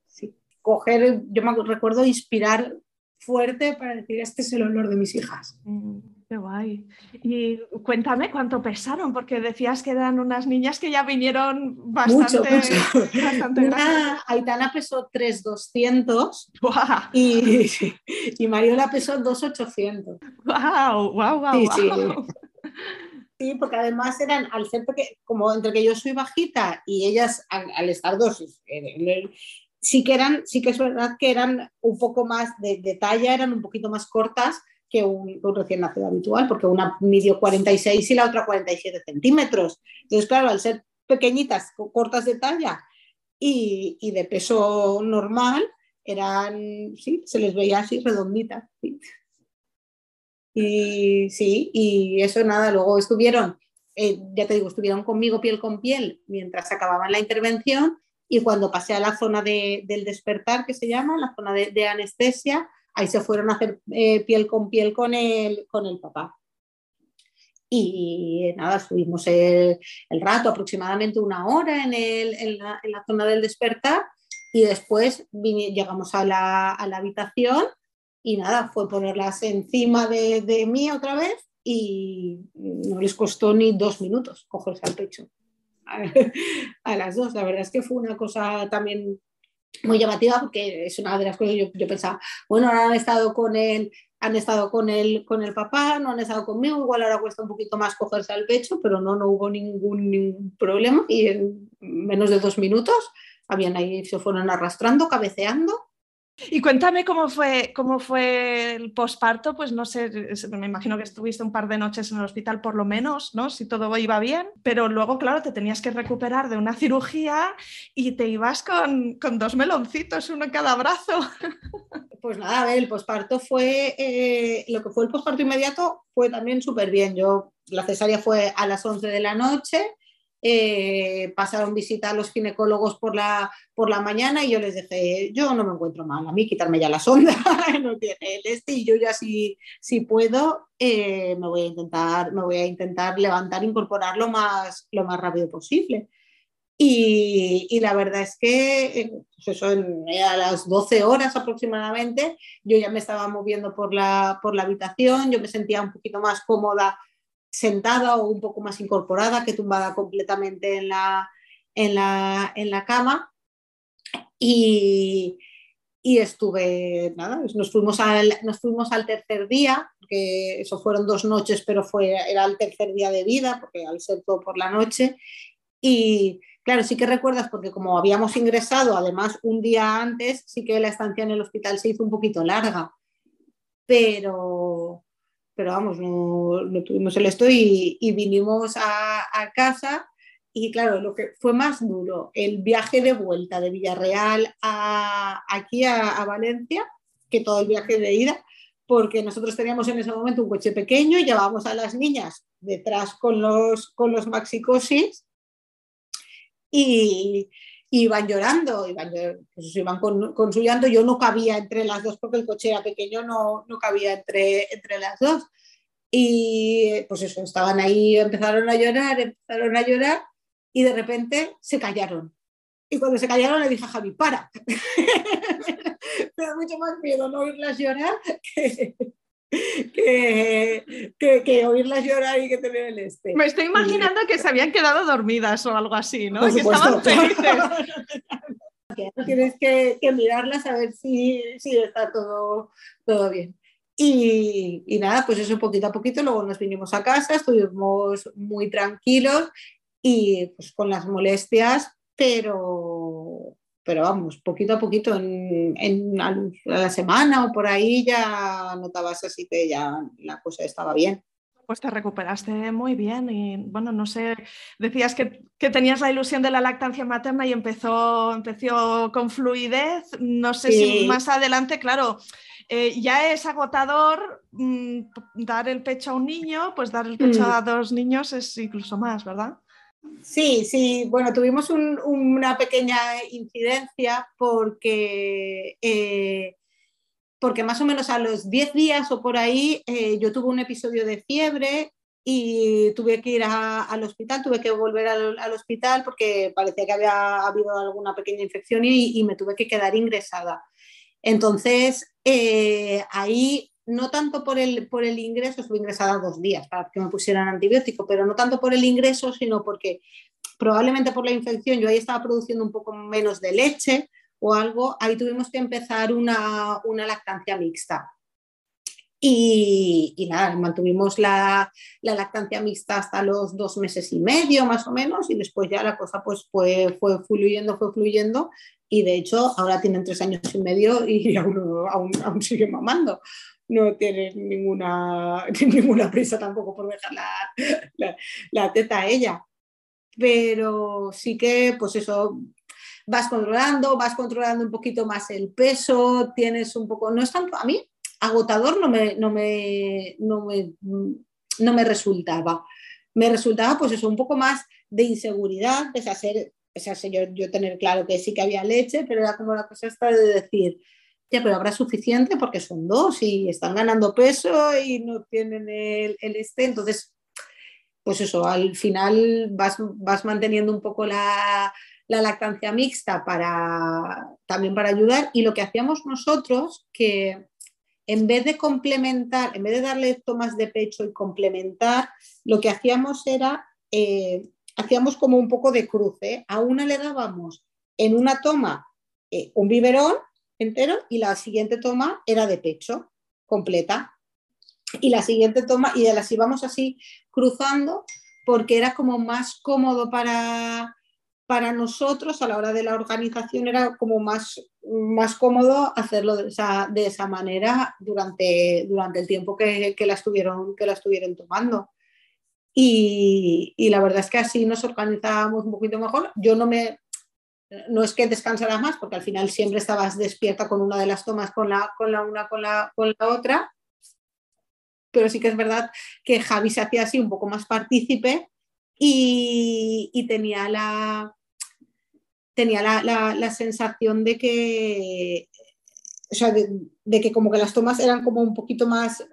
coger, yo me recuerdo inspirar fuerte para decir, este es el olor de mis hijas. Mm, qué guay. Y cuéntame cuánto pesaron, porque decías que eran unas niñas que ya vinieron bastante, mucho, bastante Aitana pesó 3,200 y, y Mariola pesó 2,800. ¡Wow! ¡Wow! ¡Wow! Sí, porque además eran, al ser porque, como entre que yo soy bajita y ellas al, estar dos, sí que eran, sí que es verdad que eran un poco más de, talla, eran un poquito más cortas que un, recién nacido habitual, porque una midió 46 y la otra 47 centímetros. Entonces, claro, al ser pequeñitas, cortas de talla y, y de peso normal, eran, sí, se les veía así redonditas. Sí. Y sí, y eso nada, luego estuvieron, eh, ya te digo, estuvieron conmigo piel con piel mientras acababan la intervención y cuando pasé a la zona de, del despertar, que se llama, la zona de, de anestesia, ahí se fueron a hacer eh, piel con piel con el, con el papá. Y nada, estuvimos el, el rato, aproximadamente una hora en, el, en, la, zona del despertar y después llegamos a la, a la habitación y nada, fue ponerlas encima de, de, mí otra vez y no les costó ni dos minutos cogerse al pecho *laughs* a, las dos. La verdad es que fue una cosa también muy llamativa porque es una de las cosas que yo, yo pensaba, bueno, ahora han estado con él, han estado con él, con el papá, no han estado conmigo, igual ahora cuesta un poquito más cogerse al pecho, pero no, no hubo ningún, ningún problema y en menos de dos minutos habían ahí, se fueron arrastrando, cabeceando y cuéntame cómo fue, cómo fue el posparto, pues no sé, me imagino que estuviste un par de noches en el hospital por lo menos, ¿no? Si todo iba bien, pero luego, claro, te tenías que recuperar de una cirugía y te ibas con, con dos meloncitos, uno en cada brazo. *laughs* Pues nada, a el posparto fue, eh, lo que fue el posparto inmediato fue también súper bien. Yo, la cesárea fue a las 11 de la noche, eh, pasaron visita a los ginecólogos por la, por la mañana y yo les dije, yo no me encuentro mal, a mí quitarme ya la sonda, *laughs* no tiene el este y yo ya si, si puedo eh, me, voy a intentar, me voy a intentar levantar, incorporar lo más, lo más rápido posible. Y, y, la verdad es que eh, pues eso, en, a las 12 horas aproximadamente yo ya me estaba moviendo por la, por la habitación, yo me sentía un poquito más cómoda sentada o un poco más incorporada que tumbada completamente en la, en la, en la cama. Y, y, estuve, nada, nos fuimos, al, nos fuimos al tercer día, que eso fueron dos noches, pero fue, era el tercer día de vida, porque al ser todo por la noche. Y claro, sí que recuerdas, porque como habíamos ingresado, además un día antes, sí que la estancia en el hospital se hizo un poquito larga, pero, pero vamos, no, tuvimos el esto y, vinimos a, casa y claro, lo que fue más duro, el viaje de vuelta de Villarreal a, aquí a, Valencia, que todo el viaje de ida, porque nosotros teníamos en ese momento un coche pequeño y llevábamos a las niñas detrás con los, con los maxicosis y, iban llorando, iban, pues iban con. Yo no cabía entre las dos porque el coche era pequeño, no, no cabía entre, entre las dos. Y pues eso, estaban ahí, empezaron a llorar, empezaron a llorar y de repente se callaron. Y cuando se callaron le dije a Javi, para. *laughs* Me da mucho más miedo no oírlas llorar que, que, oírlas llorar y que tener el este. Me estoy imaginando que se habían quedado dormidas o algo así, ¿no? Que estaban felices. *laughs* Tienes que, mirarlas a ver si, si está todo, todo bien. Y, y, nada, pues eso poquito a poquito, luego nos vinimos a casa, estuvimos muy tranquilos y pues con las molestias, pero, pero vamos, poquito a poquito, en, en a la semana o por ahí ya notabas así que ya la cosa estaba bien. Pues te recuperaste muy bien y bueno, no sé, decías que, que, tenías la ilusión de la lactancia materna y empezó, empezó con fluidez. No sé si más adelante, claro, eh, ya es agotador mm, dar el pecho a un niño, pues dar el pecho mm. a dos niños es incluso más, ¿verdad? Sí, sí, bueno, tuvimos una pequeña incidencia porque, eh, porque más o menos a los 10 días o por ahí eh, yo tuve un episodio de fiebre y tuve que ir al hospital, tuve que volver al, hospital porque parecía que había habido alguna pequeña infección y, me tuve que quedar ingresada. Entonces, eh, ahí no tanto por el, por el ingreso, estuve ingresada dos días para que me pusieran antibiótico, pero no tanto por el ingreso, sino porque probablemente por la infección yo ahí estaba produciendo un poco menos de leche o algo, ahí tuvimos que empezar una, lactancia mixta. Y, mantuvimos la, lactancia mixta hasta los dos meses y medio más o menos y después ya la cosa pues fue, fue fluyendo, fue fluyendo y de hecho ahora tienen tres años y medio y *laughs* aún, aún, aún sigue mamando no tienes ninguna, *laughs* ninguna prisa tampoco por dejar la, la, teta a ella. Pero sí que, pues eso, vas controlando, vas controlando un poquito más el peso, tienes un poco, no es tanto, a mí agotador no me, no me, no me, no me resultaba. Me resultaba pues eso, un poco más de inseguridad, pese a ser, yo, yo tener claro que sí que había leche, pero era como la cosa esta de decir, pero habrá suficiente porque son dos y están ganando peso y no tienen el, este. Entonces, pues eso, al final vas, manteniendo un poco la, lactancia mixta para, también para ayudar. Y lo que hacíamos nosotros, que en vez de complementar, en vez de darle tomas de pecho y complementar, lo que hacíamos era, eh, hacíamos como un poco de cruce. A una le dábamos en una toma eh, un biberón entero y la siguiente toma era de pecho, completa. Y la siguiente toma, y de las íbamos así cruzando porque era como más cómodo para, para nosotros a la hora de la organización, era como más, más cómodo hacerlo de esa, de esa manera durante, durante el tiempo que, que, la estuvieron, que la estuvieron tomando. Y, y, la verdad es que así nos organizábamos un poquito mejor. Yo no me, no es que descansaras más, porque al final siempre estabas despierta con una de las tomas, con la, con la una, con la, con la otra, pero sí que es verdad que Javi se hacía así un poco más partícipe y, tenía la tenía la, sensación de que de, que como que las tomas eran como un poquito más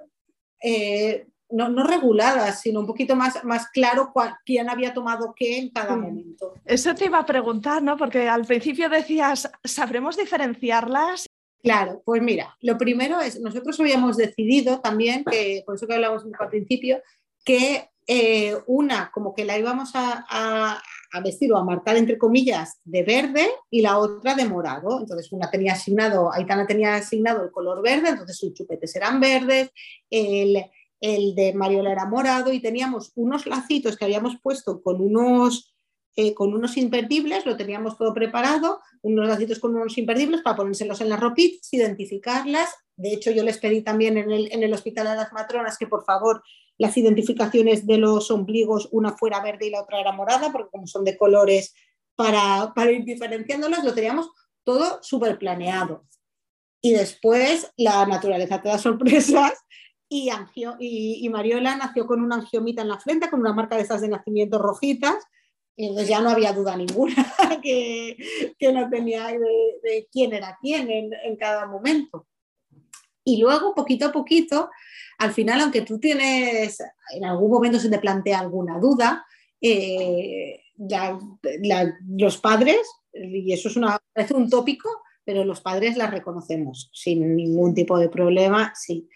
eh, no, no, reguladas, sino un poquito más, más claro quién había tomado qué en cada momento. Eso te iba a preguntar, ¿no? Porque al principio decías, ¿sabremos diferenciarlas? Claro, pues mira, lo primero es, nosotros habíamos decidido también, que por eso que hablamos al principio, que eh, una como que la íbamos a, a, vestir o a marcar entre comillas de verde y la otra de morado. Entonces una tenía asignado, Aitana tenía asignado el color verde, entonces sus chupetes eran verdes, el, el de Mariola era morado y teníamos unos lacitos que habíamos puesto con unos, eh, con unos imperdibles, lo teníamos todo preparado, unos lacitos con unos imperdibles para ponérselos en las ropitas, identificarlas. De hecho, yo les pedí también en el, en el Hospital de las Matronas que por favor las identificaciones de los ombligos, una fuera verde y la otra era morada, porque como son de colores, para, para ir diferenciándolas, lo teníamos todo súper planeado. Y después la naturaleza te da sorpresas y, y, Mariola nació con una angiomita en la frente, con una marca de esas de nacimiento rojitas. Y entonces ya no había duda ninguna *laughs* que, que no tenía de, quién era quién en, cada momento. Y luego, poquito a poquito, al final, aunque tú tienes, en algún momento se te plantea alguna duda, eh, los padres, y eso es una, parece un tópico, pero los padres las reconocemos sin ningún tipo de problema, sí.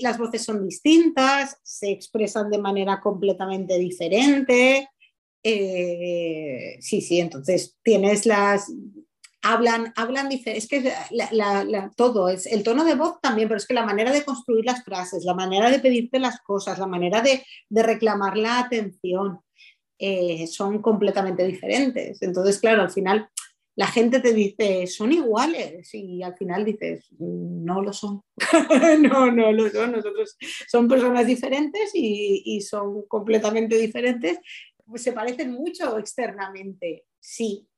Las voces son distintas, se expresan de manera completamente diferente. Eh, sí, sí, entonces tienes las, hablan, hablan diferente, es que todo, es el tono de voz también, pero es que la manera de construir las frases, la manera de pedirte las cosas, la manera de, reclamar la atención, eh, son completamente diferentes. Entonces, claro, al final la gente te dice, son iguales y al final dices, no lo son. *laughs* no, no lo son. Nosotros son personas diferentes y, y son completamente diferentes. Pues se parecen mucho externamente, sí,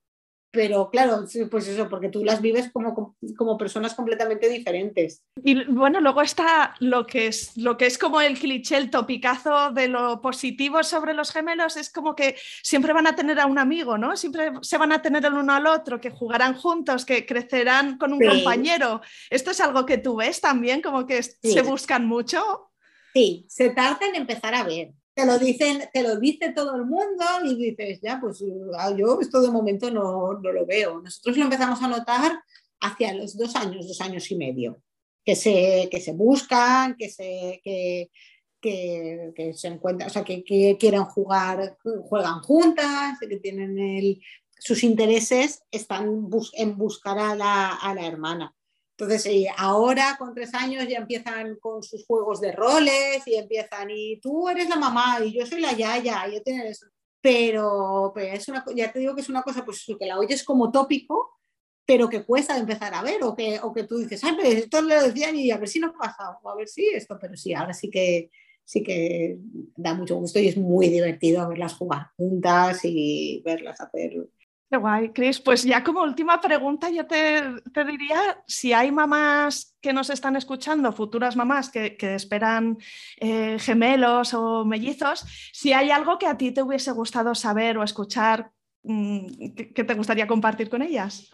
pero claro, pues eso, porque tú las vives como, como, personas completamente diferentes. Y bueno, luego está lo que es lo que es como el cliché, el topicazo de lo positivo sobre los gemelos, es como que siempre van a tener a un amigo, ¿no? Siempre se van a tener el uno al otro, que jugarán juntos, que crecerán con un compañero. ¿Esto es algo que tú ves también, como que se buscan mucho? Sí, se tarda en empezar a ver te lo dicen, te lo dice todo el mundo y dices, ya, pues ah, yo esto de momento no, no, lo veo. Nosotros lo empezamos a notar hacia los dos años, dos años y medio, que se, que se buscan, que se, que, que, se encuentran, o sea, que, quieren jugar, juegan juntas, que tienen el, sus intereses están en buscar a la, a la hermana. Entonces, eh, ahora con tres años ya empiezan con sus juegos de roles y empiezan, y tú eres la mamá y yo soy la yaya, y yo tengo eso. Pero, es una, ya te digo que es una cosa pues, que la oyes como tópico, pero que cuesta empezar a ver, o que, o que tú dices, ay, pero esto lo decían y a ver si nos pasa, o a ver si esto, pero sí, ahora sí que, sí que da mucho gusto y es muy divertido verlas jugar juntas y verlas hacer Qué guay, Cris. Pues ya como última pregunta, yo te, diría si hay mamás que nos están escuchando, futuras mamás que, esperan eh, gemelos o mellizos, si hay algo que a ti te hubiese gustado saber o escuchar, mm, que, te gustaría compartir con ellas.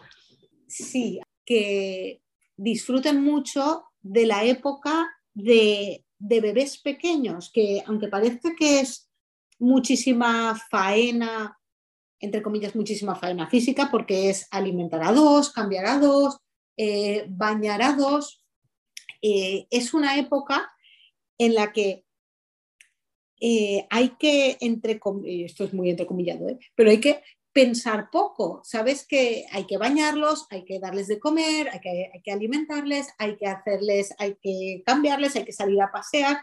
Sí, que disfruten mucho de la época de, de bebés pequeños, que aunque parece que es muchísima faena entre comillas, muchísima faena física porque es alimentar a dos, cambiar a dos, eh, bañar a dos. Eh, es una época en la que eh, hay que, entre esto es muy entrecomillado, pero hay que pensar poco. Sabes que hay que bañarlos, hay que darles de comer, hay que, hay que alimentarles, hay que hacerles, hay que cambiarles, hay que salir a pasear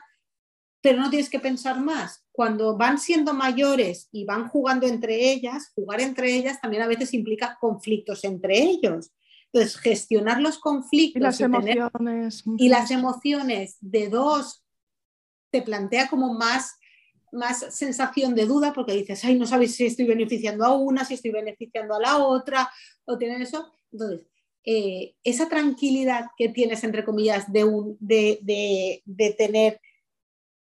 pero no tienes que pensar más. Cuando van siendo mayores y van jugando entre ellas, jugar entre ellas también a veces implica conflictos entre ellos. Entonces, gestionar los conflictos y las, emociones. y las emociones de dos te plantea como más, más sensación de duda porque dices, ay, no sabes si estoy beneficiando a una, si estoy beneficiando a la otra, o tienen eso. Entonces, eh, esa tranquilidad que tienes, entre comillas, de, un, de, de, de tener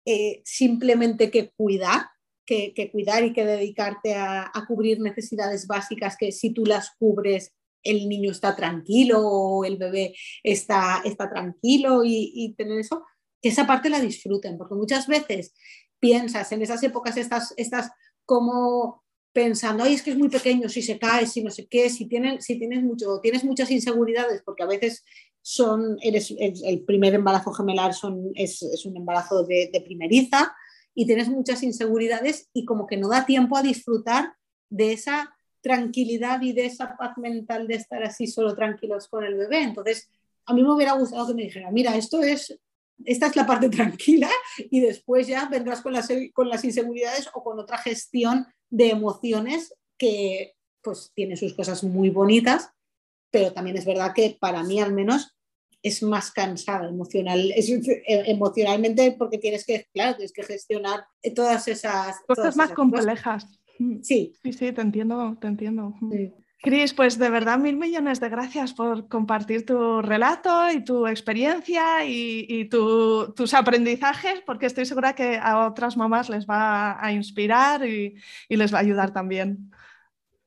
eh, simplemente que cuidar, que, cuidar y que dedicarte a, cubrir necesidades básicas que si tú las cubres el niño está tranquilo o el bebé está, está tranquilo y, tener eso, que esa parte la disfruten, porque muchas veces piensas en esas épocas, estás, estás como pensando, ay, es que es muy pequeño, si se cae, si no sé qué, si, tienen, si tienes, mucho, tienes muchas inseguridades, porque a veces son, eres, el primer embarazo gemelar son, es, un embarazo de, primeriza y tienes muchas inseguridades y como que no da tiempo a disfrutar de esa tranquilidad y de esa paz mental de estar así solo tranquilos con el bebé. Entonces, a mí me hubiera gustado que me dijera, mira, esto es, esta es la parte tranquila y después ya vendrás con las, con las inseguridades o con otra gestión de emociones que pues tiene sus cosas muy bonitas, pero también es verdad que para mí al menos es más cansada emocional, es, *laughs* emocionalmente porque tienes que, claro, tienes que gestionar todas esas cosas más complejas. Sí. Sí, sí, te entiendo, te entiendo. Cris, pues de verdad mil millones de gracias por compartir tu relato y tu experiencia y, tus aprendizajes, porque estoy segura que a otras mamás les va a inspirar y, les va a ayudar también.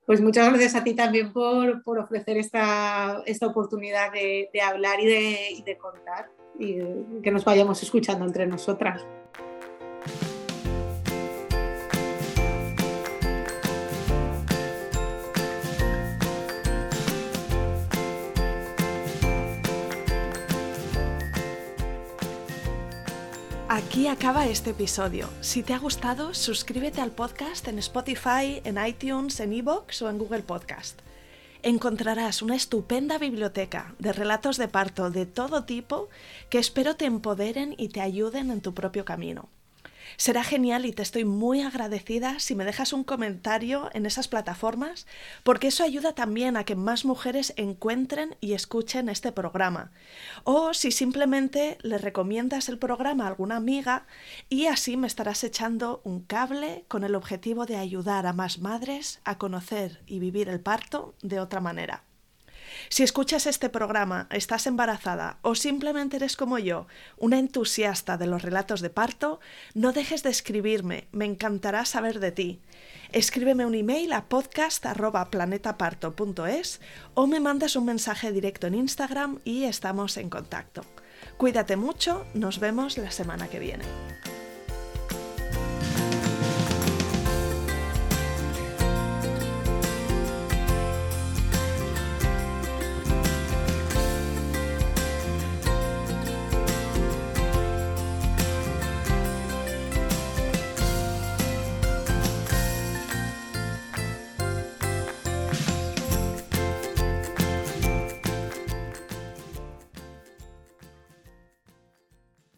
Pues muchas gracias a ti también por, ofrecer esta, oportunidad de, hablar y de contar y que nos vayamos escuchando entre nosotras. Aquí acaba este episodio. Si te ha gustado, suscríbete al podcast en Spotify, en iTunes, en Evox o en Google Podcast. Encontrarás una estupenda biblioteca de relatos de parto de todo tipo que espero te empoderen y te ayuden en tu propio camino. Será genial y te estoy muy agradecida si me dejas un comentario en esas plataformas, porque eso ayuda también a que más mujeres encuentren y escuchen este programa. O si simplemente le recomiendas el programa a alguna amiga y así me estarás echando un cable con el objetivo de ayudar a más madres a conocer y vivir el parto de otra manera. Si escuchas este programa, estás embarazada o simplemente eres como yo, una entusiasta de los relatos de parto, no dejes de escribirme, me encantará saber de ti. Escríbeme un email a podcast.planetaparto.es o me mandas un mensaje directo en Instagram y estamos en contacto. Cuídate mucho, nos vemos la semana que viene.